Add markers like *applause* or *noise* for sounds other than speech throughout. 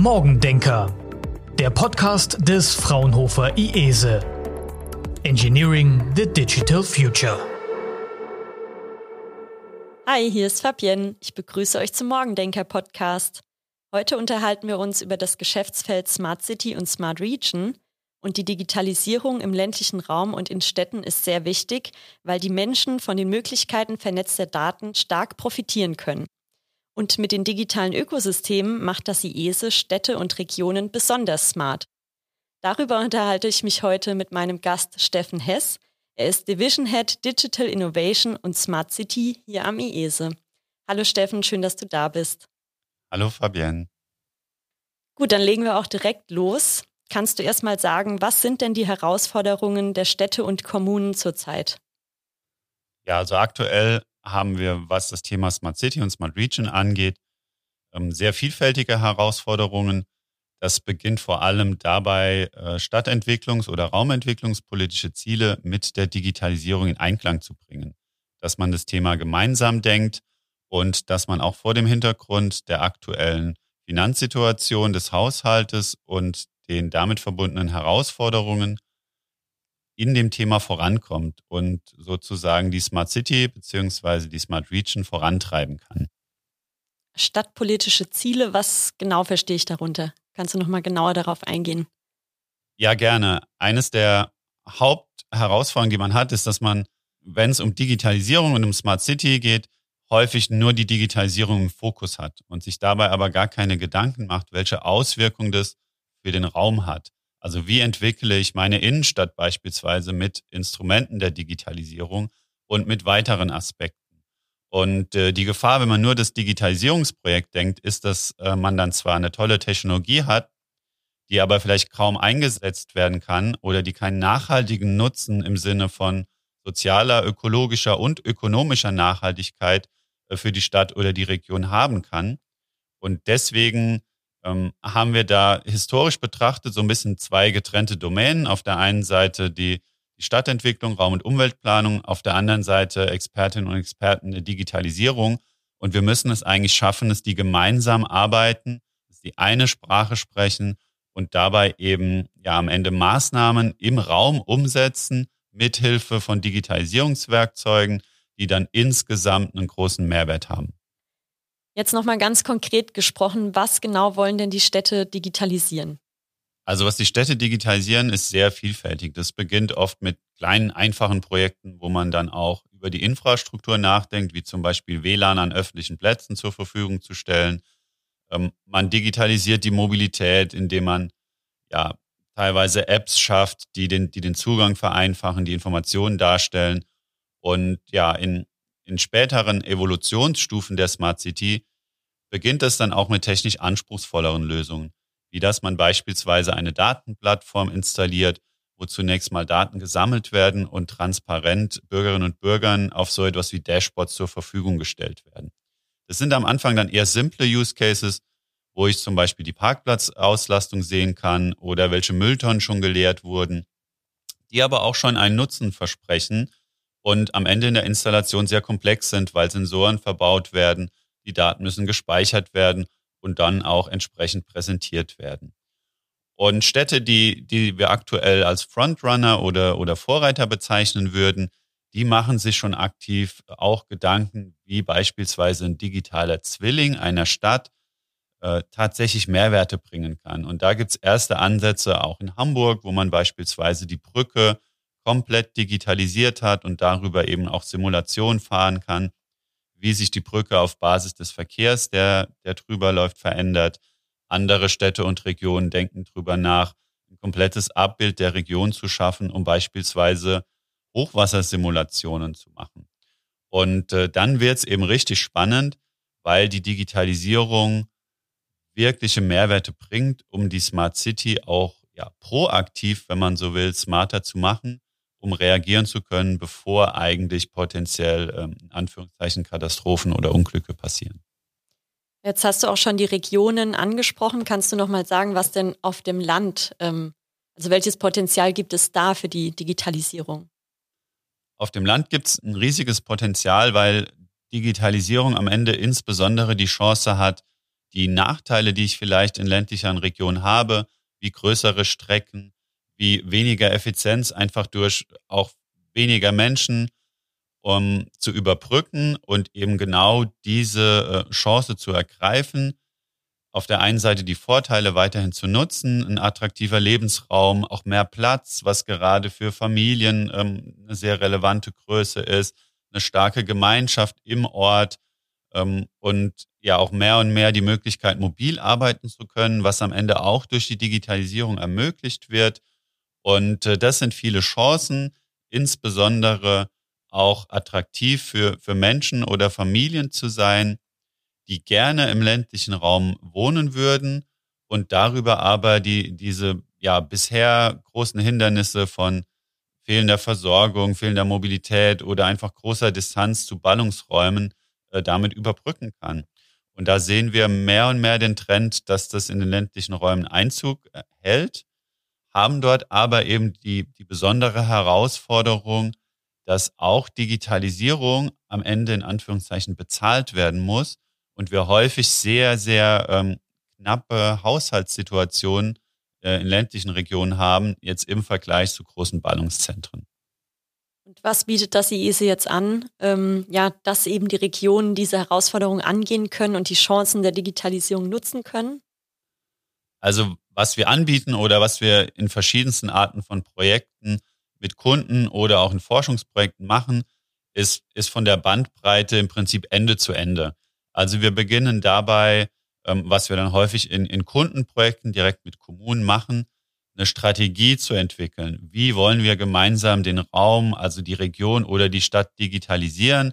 Morgendenker, der Podcast des Fraunhofer IESE. Engineering the Digital Future. Hi, hier ist Fabienne. Ich begrüße euch zum Morgendenker Podcast. Heute unterhalten wir uns über das Geschäftsfeld Smart City und Smart Region. Und die Digitalisierung im ländlichen Raum und in Städten ist sehr wichtig, weil die Menschen von den Möglichkeiten vernetzter Daten stark profitieren können. Und mit den digitalen Ökosystemen macht das IESE Städte und Regionen besonders smart. Darüber unterhalte ich mich heute mit meinem Gast Steffen Hess. Er ist Division Head Digital Innovation und Smart City hier am IESE. Hallo Steffen, schön, dass du da bist. Hallo Fabienne. Gut, dann legen wir auch direkt los. Kannst du erst mal sagen, was sind denn die Herausforderungen der Städte und Kommunen zurzeit? Ja, also aktuell haben wir, was das Thema Smart City und Smart Region angeht, ähm, sehr vielfältige Herausforderungen. Das beginnt vor allem dabei, äh, Stadtentwicklungs- oder Raumentwicklungspolitische Ziele mit der Digitalisierung in Einklang zu bringen. Dass man das Thema gemeinsam denkt und dass man auch vor dem Hintergrund der aktuellen Finanzsituation des Haushaltes und den damit verbundenen Herausforderungen in dem Thema vorankommt und sozusagen die Smart City beziehungsweise die Smart Region vorantreiben kann. Stadtpolitische Ziele, was genau verstehe ich darunter? Kannst du nochmal genauer darauf eingehen? Ja, gerne. Eines der Hauptherausforderungen, die man hat, ist, dass man, wenn es um Digitalisierung und um Smart City geht, häufig nur die Digitalisierung im Fokus hat und sich dabei aber gar keine Gedanken macht, welche Auswirkungen das für den Raum hat. Also wie entwickle ich meine Innenstadt beispielsweise mit Instrumenten der Digitalisierung und mit weiteren Aspekten. Und äh, die Gefahr, wenn man nur das Digitalisierungsprojekt denkt, ist, dass äh, man dann zwar eine tolle Technologie hat, die aber vielleicht kaum eingesetzt werden kann oder die keinen nachhaltigen Nutzen im Sinne von sozialer, ökologischer und ökonomischer Nachhaltigkeit äh, für die Stadt oder die Region haben kann. Und deswegen ähm, haben wir da historisch betrachtet so ein bisschen zwei getrennte Domänen. Auf der einen Seite die, die Stadtentwicklung, Raum- und Umweltplanung, auf der anderen Seite Expertinnen und Experten der Digitalisierung. Und wir müssen es eigentlich schaffen, dass die gemeinsam arbeiten, dass die eine Sprache sprechen und dabei eben ja am Ende Maßnahmen im Raum umsetzen, mithilfe von Digitalisierungswerkzeugen, die dann insgesamt einen großen Mehrwert haben. Jetzt nochmal ganz konkret gesprochen, was genau wollen denn die Städte digitalisieren? Also was die Städte digitalisieren, ist sehr vielfältig. Das beginnt oft mit kleinen, einfachen Projekten, wo man dann auch über die Infrastruktur nachdenkt, wie zum Beispiel WLAN an öffentlichen Plätzen zur Verfügung zu stellen. Ähm, man digitalisiert die Mobilität, indem man ja teilweise Apps schafft, die den, die den Zugang vereinfachen, die Informationen darstellen. Und ja, in, in späteren Evolutionsstufen der Smart City beginnt es dann auch mit technisch anspruchsvolleren Lösungen, wie dass man beispielsweise eine Datenplattform installiert, wo zunächst mal Daten gesammelt werden und transparent Bürgerinnen und Bürgern auf so etwas wie Dashboards zur Verfügung gestellt werden. Das sind am Anfang dann eher simple Use Cases, wo ich zum Beispiel die Parkplatzauslastung sehen kann oder welche Mülltonnen schon geleert wurden, die aber auch schon einen Nutzen versprechen und am Ende in der Installation sehr komplex sind, weil Sensoren verbaut werden die Daten müssen gespeichert werden und dann auch entsprechend präsentiert werden. Und Städte, die, die wir aktuell als Frontrunner oder, oder Vorreiter bezeichnen würden, die machen sich schon aktiv auch Gedanken, wie beispielsweise ein digitaler Zwilling einer Stadt äh, tatsächlich Mehrwerte bringen kann. Und da gibt's erste Ansätze auch in Hamburg, wo man beispielsweise die Brücke komplett digitalisiert hat und darüber eben auch Simulation fahren kann wie sich die Brücke auf Basis des Verkehrs, der, der drüber läuft, verändert. Andere Städte und Regionen denken drüber nach, ein komplettes Abbild der Region zu schaffen, um beispielsweise Hochwassersimulationen zu machen. Und äh, dann wird es eben richtig spannend, weil die Digitalisierung wirkliche Mehrwerte bringt, um die Smart City auch ja, proaktiv, wenn man so will, smarter zu machen um reagieren zu können, bevor eigentlich potenziell ähm, in Anführungszeichen Katastrophen oder Unglücke passieren. Jetzt hast du auch schon die Regionen angesprochen. Kannst du noch mal sagen, was denn auf dem Land, ähm, also welches Potenzial gibt es da für die Digitalisierung? Auf dem Land gibt es ein riesiges Potenzial, weil Digitalisierung am Ende insbesondere die Chance hat, die Nachteile, die ich vielleicht in ländlicheren Regionen habe, wie größere Strecken, wie weniger Effizienz einfach durch auch weniger Menschen, um zu überbrücken und eben genau diese äh, Chance zu ergreifen, auf der einen Seite die Vorteile weiterhin zu nutzen, ein attraktiver Lebensraum, auch mehr Platz, was gerade für Familien ähm, eine sehr relevante Größe ist, eine starke Gemeinschaft im Ort ähm, und ja auch mehr und mehr die Möglichkeit, mobil arbeiten zu können, was am Ende auch durch die Digitalisierung ermöglicht wird. Und äh, das sind viele Chancen, insbesondere auch attraktiv für, für Menschen oder Familien zu sein, die gerne im ländlichen Raum wohnen würden und darüber aber die, diese ja bisher großen Hindernisse von fehlender Versorgung, fehlender Mobilität oder einfach großer Distanz zu Ballungsräumen äh, damit überbrücken kann. Und da sehen wir mehr und mehr den Trend, dass das in den ländlichen Räumen Einzug äh, hält, haben dort aber eben die, die besondere Herausforderung, dass auch Digitalisierung am Ende in Anführungszeichen bezahlt werden muss und wir häufig sehr, sehr ähm, knappe Haushaltssituationen äh, in ländlichen Regionen haben, jetzt im Vergleich zu großen Ballungszentren. Und was bietet das IESE jetzt an? Ähm, ja, dass eben die Regionen diese Herausforderungen angehen können und die Chancen der Digitalisierung nutzen können? Also was wir anbieten oder was wir in verschiedensten Arten von Projekten mit Kunden oder auch in Forschungsprojekten machen, ist, ist von der Bandbreite im Prinzip Ende zu Ende. Also wir beginnen dabei, ähm, was wir dann häufig in, in Kundenprojekten direkt mit Kommunen machen, eine Strategie zu entwickeln. Wie wollen wir gemeinsam den Raum, also die Region oder die Stadt digitalisieren?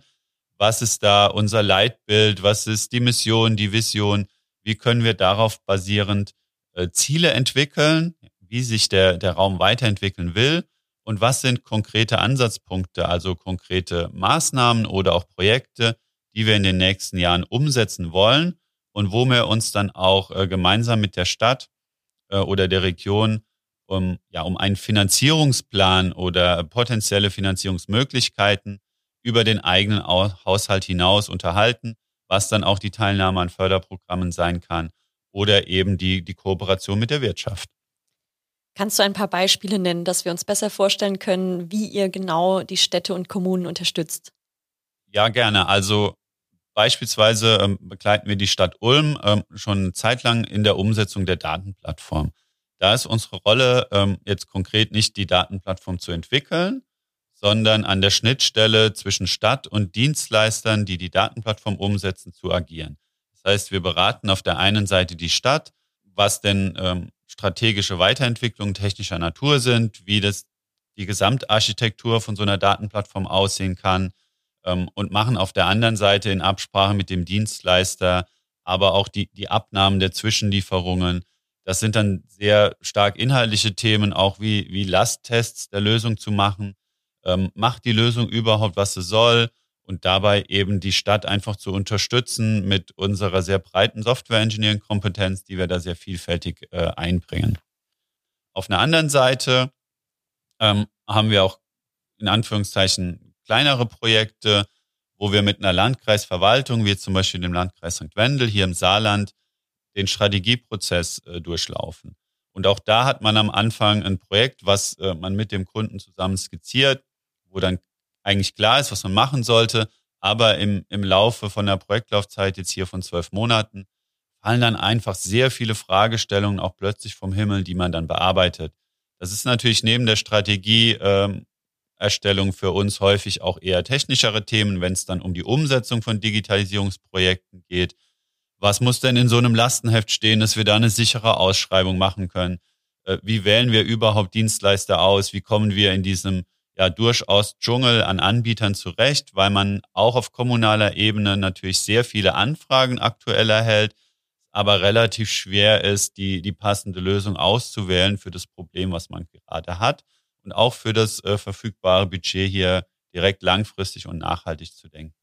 Was ist da unser Leitbild? Was ist die Mission, die Vision? Wie können wir darauf basierend äh, Ziele entwickeln, wie sich der, der Raum weiterentwickeln will? Und was sind konkrete Ansatzpunkte, also konkrete Maßnahmen oder auch Projekte, die wir in den nächsten Jahren umsetzen wollen und wo wir uns dann auch äh, gemeinsam mit der Stadt äh, oder der Region um, ja, um einen Finanzierungsplan oder potenzielle Finanzierungsmöglichkeiten über den eigenen Haushalt hinaus unterhalten, was dann auch die Teilnahme an Förderprogrammen sein kann oder eben die, die Kooperation mit der Wirtschaft. Kannst du ein paar Beispiele nennen, dass wir uns besser vorstellen können, wie ihr genau die Städte und Kommunen unterstützt? Ja, gerne. Also Beispielsweise ähm, begleiten wir die Stadt Ulm ähm, schon zeitlang in der Umsetzung der Datenplattform. Da ist unsere Rolle ähm, jetzt konkret nicht die Datenplattform zu entwickeln, sondern an der Schnittstelle zwischen Stadt und Dienstleistern, die die Datenplattform umsetzen, zu agieren. Das heißt, wir beraten auf der einen Seite die Stadt, was denn ähm, strategische Weiterentwicklungen technischer Natur sind, wie das die Gesamtarchitektur von so einer Datenplattform aussehen kann, ähm, und machen auf der anderen Seite in Absprache mit dem Dienstleister aber auch die, die Abnahmen der Zwischenlieferungen. Das sind dann sehr stark inhaltliche Themen, auch wie, wie Lasttests der Lösung zu machen. Ähm, macht die Lösung überhaupt, was sie soll? Und dabei eben die Stadt einfach zu unterstützen mit unserer sehr breiten Software-Engineering-Kompetenz, die wir da sehr vielfältig äh, einbringen. Auf einer anderen Seite ähm, haben wir auch in Anführungszeichen kleinere Projekte, wo wir mit einer Landkreisverwaltung, wie zum Beispiel dem Landkreis St. Wendel hier im Saarland, den Strategieprozess äh, durchlaufen. Und auch da hat man am Anfang ein Projekt, was äh, man mit dem Kunden zusammen skizziert, wo dann eigentlich klar ist, was man machen sollte. Aber im, im Laufe von der Projektlaufzeit jetzt hier von zwölf Monaten fallen dann einfach sehr viele Fragestellungen auch plötzlich vom Himmel, die man dann bearbeitet. Das ist natürlich neben der Strategie ähm, für uns häufig auch eher technischere Themen, wenn es dann um die Umsetzung von Digitalisierungsprojekten geht. Was muss denn in so einem Lastenheft stehen, dass wir da eine sichere Ausschreibung machen können? Äh, wie wählen wir überhaupt Dienstleister aus? Wie kommen wir in diesem ja durchaus Dschungel an Anbietern zurecht, weil man auch auf kommunaler Ebene natürlich sehr viele Anfragen aktuell erhält, aber relativ schwer ist, die, die passende Lösung auszuwählen für das Problem, was man gerade hat und auch für das äh, verfügbare Budget hier direkt langfristig und nachhaltig zu denken.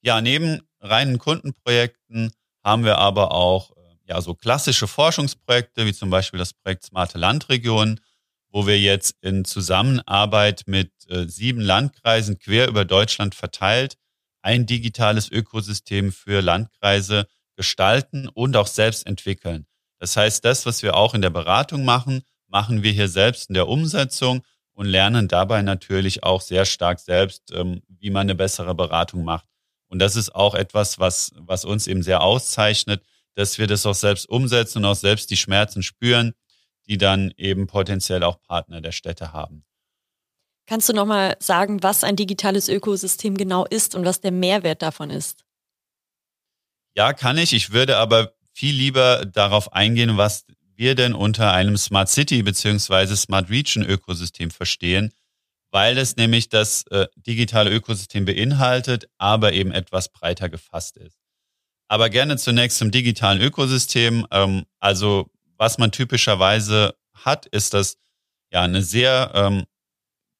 Ja, neben reinen Kundenprojekten haben wir aber auch äh, ja so klassische Forschungsprojekte wie zum Beispiel das Projekt Smarte Landregion, wo wir jetzt in Zusammenarbeit mit äh, sieben Landkreisen quer über Deutschland verteilt ein digitales Ökosystem für Landkreise gestalten und auch selbst entwickeln. Das heißt, das, was wir auch in der Beratung machen, machen wir hier selbst in der Umsetzung und lernen dabei natürlich auch sehr stark selbst, ähm, wie man eine bessere Beratung macht. Und das ist auch etwas, was, was uns eben sehr auszeichnet, dass wir das auch selbst umsetzen und auch selbst die Schmerzen spüren, die dann eben potenziell auch Partner der Städte haben. Kannst du nochmal sagen, was ein digitales Ökosystem genau ist und was der Mehrwert davon ist? Ja, kann ich. Ich würde aber viel lieber darauf eingehen, was wir denn unter einem Smart City beziehungsweise Smart Region Ökosystem verstehen, weil es nämlich das äh, digitale Ökosystem beinhaltet, aber eben etwas breiter gefasst ist. Aber gerne zunächst zum digitalen Ökosystem. Ähm, also was man typischerweise hat, ist, dass ja eine sehr ähm,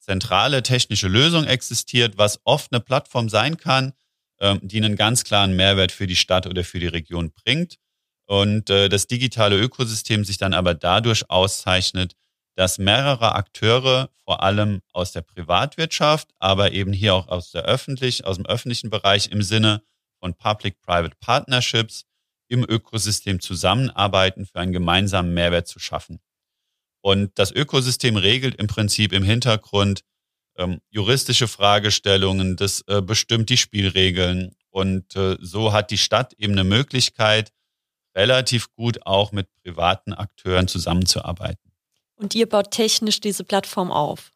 zentrale technische Lösung existiert, was oft eine Plattform sein kann, ähm, die einen ganz klaren Mehrwert für die Stadt oder für die Region bringt. Und äh, das digitale Ökosystem sich dann aber dadurch auszeichnet, dass mehrere Akteure, vor allem aus der Privatwirtschaft, aber eben hier auch aus der öffentlich, aus dem öffentlichen Bereich im Sinne von Public-Private Partnerships im Ökosystem zusammenarbeiten, für einen gemeinsamen Mehrwert zu schaffen. Und das Ökosystem regelt im Prinzip im Hintergrund ähm, juristische Fragestellungen, das äh, bestimmt die Spielregeln. Und äh, so hat die Stadt eben eine Möglichkeit, relativ gut auch mit privaten Akteuren zusammenzuarbeiten. Und ihr baut technisch diese Plattform auf?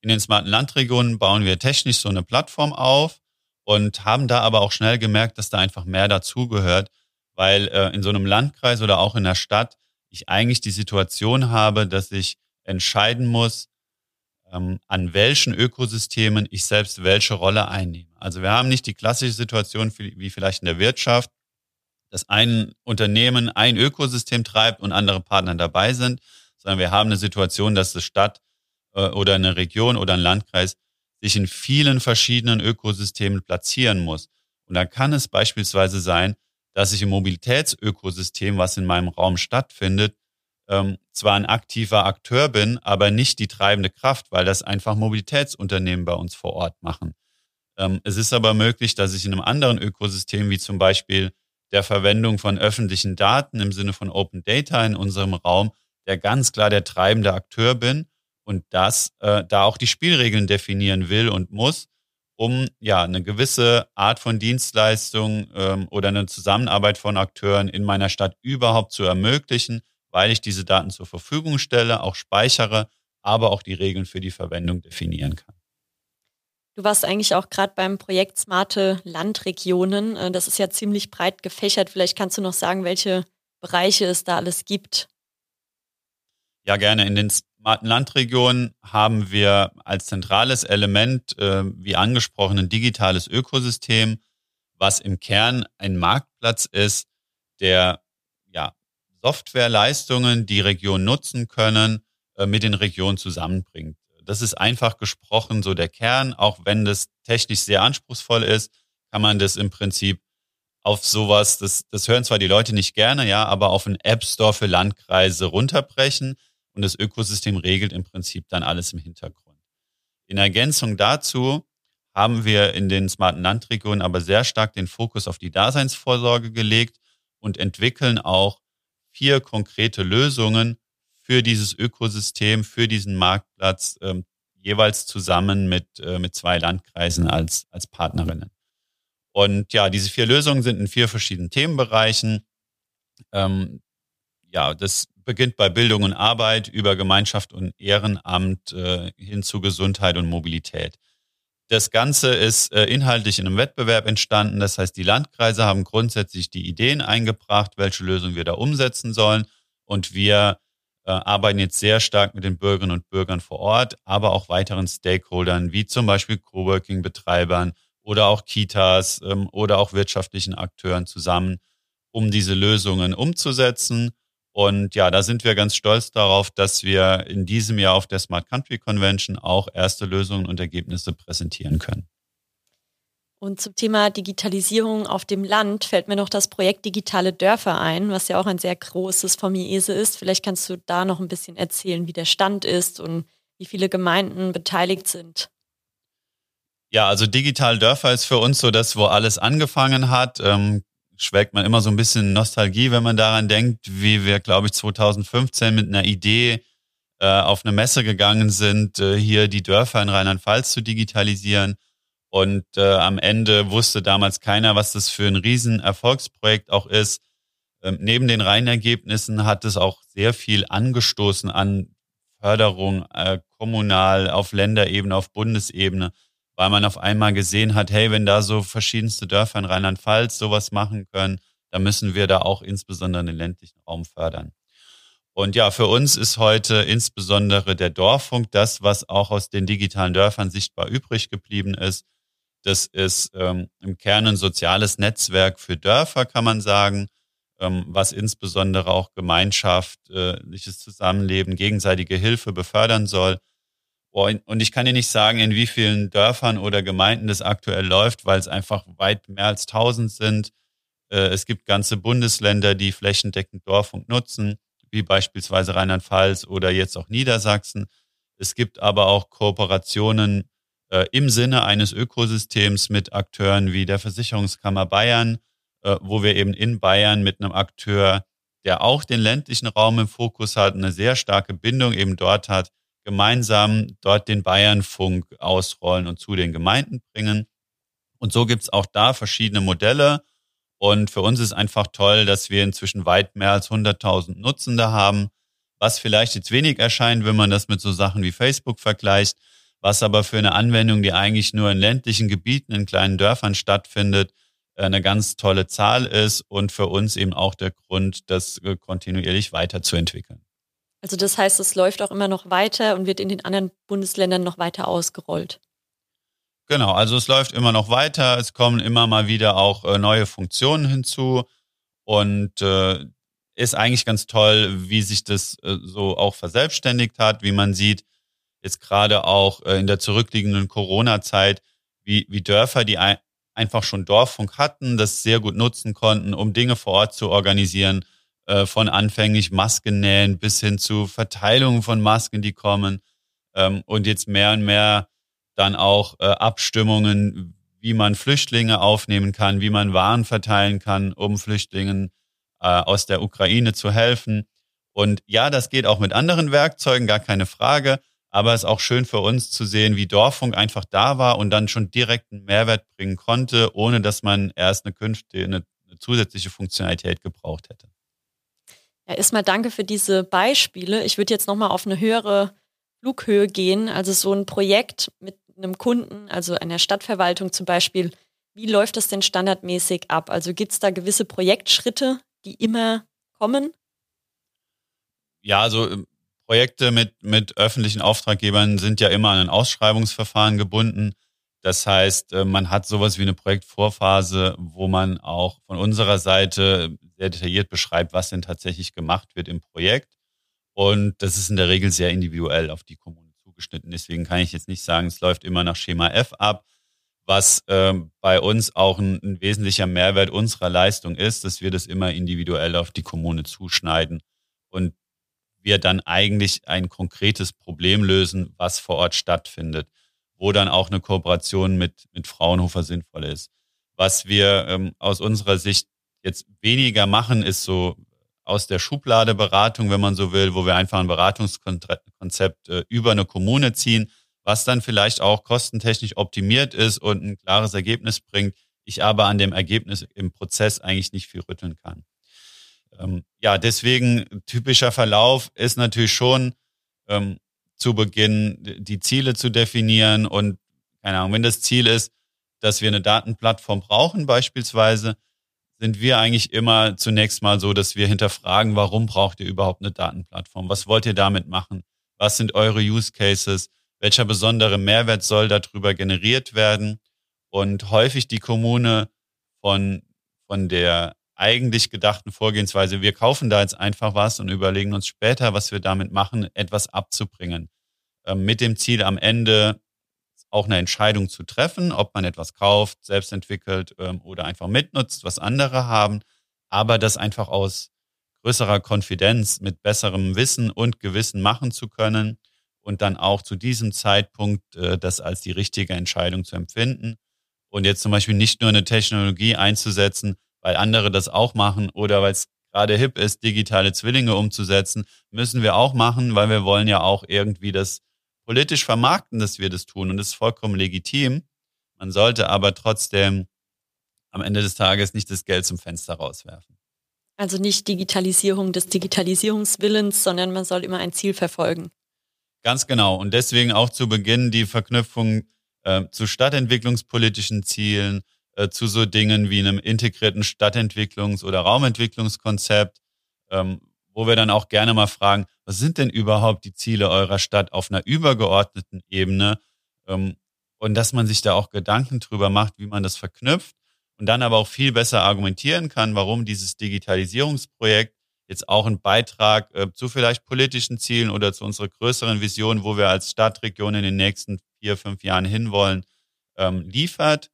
In den smarten Landregionen bauen wir technisch so eine Plattform auf und haben da aber auch schnell gemerkt, dass da einfach mehr dazugehört, weil äh, in so einem Landkreis oder auch in der Stadt ich eigentlich die Situation habe, dass ich entscheiden muss, ähm, an welchen Ökosystemen ich selbst welche Rolle einnehme. Also wir haben nicht die klassische Situation wie vielleicht in der Wirtschaft, dass ein Unternehmen ein Ökosystem treibt und andere Partner dabei sind, sondern wir haben eine Situation, dass eine Stadt äh, oder eine Region oder ein Landkreis sich in vielen verschiedenen Ökosystemen platzieren muss. Und da kann es beispielsweise sein, dass ich im Mobilitätsökosystem, was in meinem Raum stattfindet, ähm, zwar ein aktiver Akteur bin, aber nicht die treibende Kraft, weil das einfach Mobilitätsunternehmen bei uns vor Ort machen. Ähm, es ist aber möglich, dass ich in einem anderen Ökosystem, wie zum Beispiel der Verwendung von öffentlichen Daten im Sinne von Open Data in unserem Raum, der ganz klar der treibende Akteur bin und das äh, da auch die Spielregeln definieren will und muss um ja eine gewisse Art von Dienstleistung ähm, oder eine Zusammenarbeit von Akteuren in meiner Stadt überhaupt zu ermöglichen, weil ich diese Daten zur Verfügung stelle, auch speichere, aber auch die Regeln für die Verwendung definieren kann. Du warst eigentlich auch gerade beim Projekt Smarte Landregionen. Äh, das ist ja ziemlich breit gefächert. Vielleicht kannst du noch sagen, welche Bereiche es da alles gibt. Ja, gerne. In den smarten Landregionen haben wir als zentrales Element, äh, wie angesprochen, ein digitales Ökosystem, was im Kern ein Marktplatz ist, der ja, Softwareleistungen, die Regionen nutzen können, äh, mit den Regionen zusammenbringt. Das ist einfach gesprochen so der Kern, auch wenn das technisch sehr anspruchsvoll ist, kann man das im Prinzip auf sowas, das, das hören zwar die Leute nicht gerne, ja, aber auf einen App Store für Landkreise runterbrechen und das Ökosystem regelt im Prinzip dann alles im Hintergrund. In Ergänzung dazu haben wir in den smarten Landregionen aber sehr stark den Fokus auf die Daseinsvorsorge gelegt und entwickeln auch vier konkrete Lösungen für dieses Ökosystem, für diesen Marktplatz, ähm, jeweils zusammen mit, äh, mit zwei Landkreisen als, als Partnerinnen. Und ja, diese vier Lösungen sind in vier verschiedenen Themenbereichen. Ähm, ja, das beginnt bei Bildung und Arbeit über Gemeinschaft und Ehrenamt äh, hin zu Gesundheit und Mobilität. Das Ganze ist äh, inhaltlich in einem Wettbewerb entstanden. Das heißt, die Landkreise haben grundsätzlich die Ideen eingebracht, welche Lösung wir da umsetzen sollen. Und wir äh, arbeiten jetzt sehr stark mit den Bürgerinnen und Bürgern vor Ort, aber auch weiteren Stakeholdern, wie zum Beispiel Coworking-Betreibern oder auch Kitas ähm, oder auch wirtschaftlichen Akteuren zusammen, um diese Lösungen umzusetzen und ja, da sind wir ganz stolz darauf, dass wir in diesem Jahr auf der Smart Country Convention auch erste Lösungen und Ergebnisse präsentieren können. Und zum Thema Digitalisierung auf dem Land fällt mir noch das Projekt Digitale Dörfer ein, was ja auch ein sehr großes vom IESE ist. Vielleicht kannst du da noch ein bisschen erzählen, wie der Stand ist und wie viele Gemeinden beteiligt sind. Ja, also Digitale Dörfer ist für uns so das, wo alles angefangen hat. Ähm, schwelgt man immer so ein bisschen Nostalgie, wenn man daran denkt, wie wir, glaube ich, 2015 mit einer Idee äh, auf eine Messe gegangen sind, äh, hier die Dörfer in Rheinland-Pfalz zu digitalisieren. Und äh, am Ende wusste damals keiner, was das für ein Riesenerfolgsprojekt auch ist. Ähm, neben den Reinergebnissen hat es auch sehr viel angestoßen an Förderung äh, kommunal, auf Länderebene, auf Bundesebene, weil man auf einmal gesehen hat, hey, wenn da so verschiedenste Dörfer in Rheinland-Pfalz sowas machen können, dann müssen wir da auch insbesondere den ländlichen Raum fördern. Und ja, für uns ist heute insbesondere der Dorffunk das, was auch aus den digitalen Dörfern sichtbar übrig geblieben ist. Das ist ähm, im Kern ein soziales Netzwerk für Dörfer, kann man sagen, ähm, was insbesondere auch gemeinschaftliches Zusammenleben, gegenseitige Hilfe befördern soll. Und ich kann dir nicht sagen, in wie vielen Dörfern oder Gemeinden das aktuell läuft, weil es einfach weit mehr als 1000 sind. Äh, es gibt ganze Bundesländer, die flächendeckend Dorffunk nutzen wie beispielsweise Rheinland-Pfalz oder jetzt auch Niedersachsen. Es gibt aber auch Kooperationen äh, im Sinne eines Ökosystems mit Akteuren wie der Versicherungskammer Bayern, äh, wo wir eben in Bayern mit einem Akteur, der auch den ländlichen Raum im Fokus hat, eine sehr starke Bindung eben dort hat, gemeinsam dort den Bayernfunk ausrollen und zu den Gemeinden bringen. Und so gibt es auch da verschiedene Modelle. Und für uns ist einfach toll, dass wir inzwischen weit mehr als 100.000 Nutzende haben, was vielleicht jetzt wenig erscheint, wenn man das mit so Sachen wie Facebook vergleicht, was aber für eine Anwendung, die eigentlich nur in ländlichen Gebieten, in kleinen Dörfern stattfindet, eine ganz tolle Zahl ist und für uns eben auch der Grund, das kontinuierlich weiterzuentwickeln. Also das heißt, es läuft auch immer noch weiter und wird in den anderen Bundesländern noch weiter ausgerollt. Genau, also es läuft immer noch weiter, es kommen immer mal wieder auch äh, neue Funktionen hinzu. Und äh, ist eigentlich ganz toll, wie sich das äh, so auch verselbstständigt hat, wie man sieht, jetzt gerade auch äh, in der zurückliegenden Corona-Zeit, wie, wie Dörfer, die ein, einfach schon Dorffunk hatten, das sehr gut nutzen konnten, um Dinge vor Ort zu organisieren, äh, von anfänglich Masken nähen bis hin zu Verteilungen von Masken, die kommen ähm, und jetzt mehr und mehr dann auch äh, Abstimmungen, wie man Flüchtlinge aufnehmen kann, wie man Waren verteilen kann, um Flüchtlingen äh, aus der Ukraine zu helfen. Und ja, das geht auch mit anderen Werkzeugen, gar keine Frage. Aber es ist auch schön für uns zu sehen, wie Dorffunk einfach da war und dann schon direkt einen Mehrwert bringen konnte, ohne dass man erst eine künftige, eine, eine zusätzliche Funktionalität gebraucht hätte. Ja, erstmal danke für diese Beispiele. Ich würde jetzt nochmal auf eine höhere Flughöhe gehen. Also so ein Projekt mit einem Kunden, also einer Stadtverwaltung zum Beispiel, wie läuft das denn standardmäßig ab? Also gibt es da gewisse Projektschritte, die immer kommen? Ja, also ähm, Projekte mit, mit öffentlichen Auftraggebern sind ja immer an ein Ausschreibungsverfahren gebunden. Das heißt, äh, man hat sowas wie eine Projektvorphase, wo man auch von unserer Seite sehr detailliert beschreibt, was denn tatsächlich gemacht wird im Projekt. Und das ist in der Regel sehr individuell auf die Kommune zugeschnitten. Deswegen kann ich jetzt nicht sagen, es läuft immer nach Schema F ab. Was ähm, bei uns auch ein, ein wesentlicher Mehrwert unserer Leistung ist, dass wir das immer individuell auf die Kommune zuschneiden und wir dann eigentlich ein konkretes Problem lösen, was vor Ort stattfindet, wo dann auch eine Kooperation mit, mit Fraunhofer sinnvoll ist. Was wir ähm, aus unserer Sicht jetzt weniger machen, ist so aus der Schublade Beratung, wenn man so will, wo wir einfach ein Beratungskonzept äh, über eine Kommune ziehen, was dann vielleicht auch kostentechnisch optimiert ist und ein klares Ergebnis bringt. Ich aber an dem Ergebnis im Prozess eigentlich nicht viel rütteln kann. Ähm, ja, deswegen typischer Verlauf ist natürlich schon ähm, zu Beginn die Ziele zu definieren und keine Ahnung, wenn das Ziel ist, dass wir eine Datenplattform brauchen beispielsweise, sind wir eigentlich immer zunächst mal so, dass wir hinterfragen, warum braucht ihr überhaupt eine Datenplattform? Was wollt ihr damit machen? Was sind eure Use Cases? Welcher besondere Mehrwert soll darüber generiert werden? Und häufig die Kommune von, von der eigentlich gedachten Vorgehensweise, wir kaufen da jetzt einfach was und überlegen uns später, was wir damit machen, etwas abzubringen. Ähm, mit dem Ziel am Ende auch eine Entscheidung zu treffen, ob man etwas kauft, selbst entwickelt ähm, oder einfach mitnutzt, was andere haben, aber das einfach aus größerer Konfidenz mit besserem Wissen und Gewissen machen zu können und dann auch zu diesem Zeitpunkt äh, das als die richtige Entscheidung zu empfinden und jetzt zum Beispiel nicht nur eine Technologie einzusetzen, weil andere das auch machen oder weil es gerade hip ist, digitale Zwillinge umzusetzen, müssen wir auch machen, weil wir wollen ja auch irgendwie das politisch vermarkten, dass wir das tun und das ist vollkommen legitim. Man sollte aber trotzdem am Ende des Tages nicht das Geld zum Fenster rauswerfen. Also nicht Digitalisierung des Digitalisierungswillens, sondern man soll immer ein Ziel verfolgen. Ganz genau. Und deswegen auch zu Beginn die Verknüpfung äh, zu stadtentwicklungspolitischen Zielen, äh, zu so Dingen wie einem integrierten Stadtentwicklungs- oder Raumentwicklungskonzept, ähm, wo wir dann auch gerne mal fragen, was sind denn überhaupt die Ziele eurer Stadt auf einer übergeordneten Ebene? Ähm, und dass man sich da auch Gedanken drüber macht, wie man das verknüpft und dann aber auch viel besser argumentieren kann, warum dieses Digitalisierungsprojekt jetzt auch einen Beitrag äh, zu vielleicht politischen Zielen oder zu unserer größeren Vision, wo wir als Stadtregion in den nächsten vier, fünf Jahren hinwollen, ähm, liefert.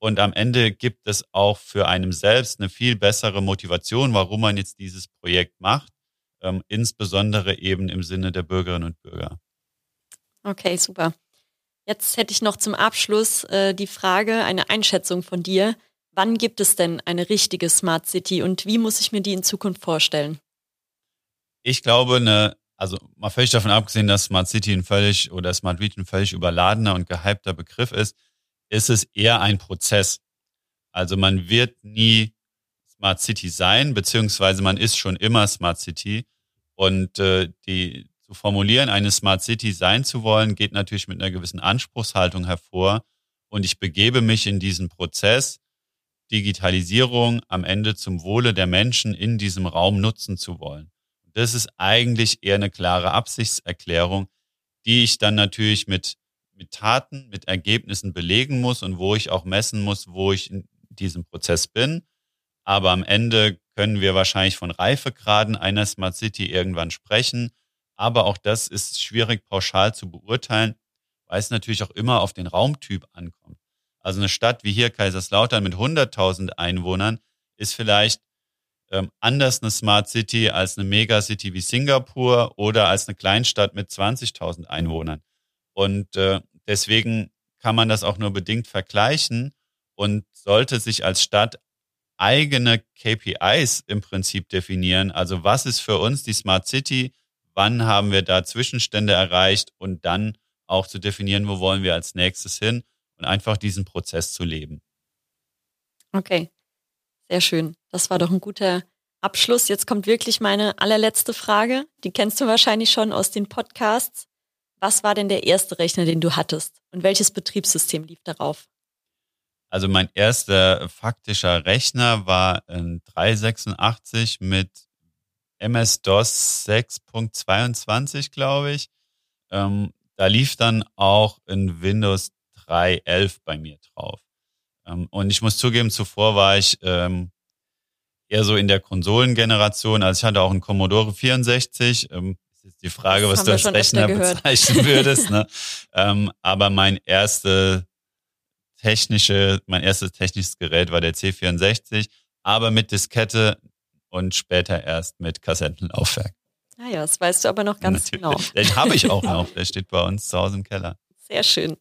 Und am Ende gibt es auch für einem selbst eine viel bessere Motivation, warum man jetzt dieses Projekt macht, ähm, insbesondere eben im Sinne der Bürgerinnen und Bürger. Okay, super. Jetzt hätte ich noch zum Abschluss äh, die Frage, eine Einschätzung von dir. Wann gibt es denn eine richtige Smart City und wie muss ich mir die in Zukunft vorstellen? Ich glaube, eine, also mal völlig davon abgesehen, dass Smart City ein völlig oder Smart Region ein völlig überladener und gehypter Begriff ist, ist es eher ein Prozess. Also man wird nie Smart City sein, beziehungsweise man ist schon immer Smart City. Und äh, die zu formulieren, eine Smart City sein zu wollen, geht natürlich mit einer gewissen Anspruchshaltung hervor. Und ich begebe mich in diesen Prozess, Digitalisierung am Ende zum Wohle der Menschen in diesem Raum nutzen zu wollen. Das ist eigentlich eher eine klare Absichtserklärung, die ich dann natürlich mit, mit Taten, mit Ergebnissen belegen muss und wo ich auch messen muss, wo ich in diesem Prozess bin. Aber am Ende können wir wahrscheinlich von Reifegraden einer Smart City irgendwann sprechen. Aber auch das ist schwierig pauschal zu beurteilen, weil es natürlich auch immer auf den Raumtyp ankommt. Also eine Stadt wie hier Kaiserslautern mit 100.000 Einwohnern ist vielleicht ähm, anders eine Smart City als eine Megacity wie Singapur oder als eine Kleinstadt mit 20.000 Einwohnern. Und äh, deswegen kann man das auch nur bedingt vergleichen und sollte sich als Stadt eigene KPIs im Prinzip definieren. Also was ist für uns die Smart City? Wann haben wir da Zwischenstände erreicht? Und dann auch zu definieren, wo wollen wir als nächstes hin? und einfach diesen Prozess zu leben. Okay, sehr schön. Das war doch ein guter Abschluss. Jetzt kommt wirklich meine allerletzte Frage. Die kennst du wahrscheinlich schon aus den Podcasts. Was war denn der erste Rechner, den du hattest? Und welches Betriebssystem lief darauf? Also mein erster faktischer Rechner war ein 386 mit MS-DOS 6.22, glaube ich. Ähm, da lief dann auch ein Windows 3.11 bei mir drauf. Ähm, und ich muss zugeben, zuvor war ich ähm, eher so in der Konsolengeneration. Also ich hatte auch einen Commodore 64. Ist die Frage, das was du als Rechner bezeichnen würdest. *laughs* Ne? ähm, aber mein erste technische, mein erstes technisches Gerät war der C64, aber mit Diskette und später erst mit Kassettenlaufwerk. Naja, ah das weißt du aber noch ganz Natürlich. genau. Den habe ich auch *laughs* noch. Der steht bei uns zu Hause im Keller. Sehr schön.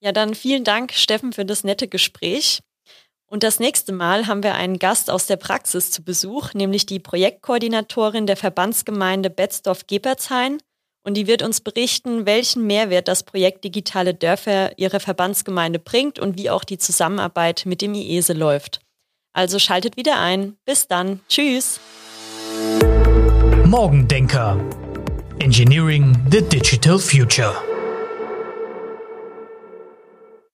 Ja, dann vielen Dank, Steffen, für das nette Gespräch. Und das nächste Mal haben wir einen Gast aus der Praxis zu Besuch, nämlich die Projektkoordinatorin der Verbandsgemeinde Betzdorf-Gepertshain. Und die wird uns berichten, welchen Mehrwert das Projekt Digitale Dörfer ihrer Verbandsgemeinde bringt und wie auch die Zusammenarbeit mit dem IESE läuft. Also schaltet wieder ein. Bis dann. Tschüss. Morgendenker. Engineering the Digital Future.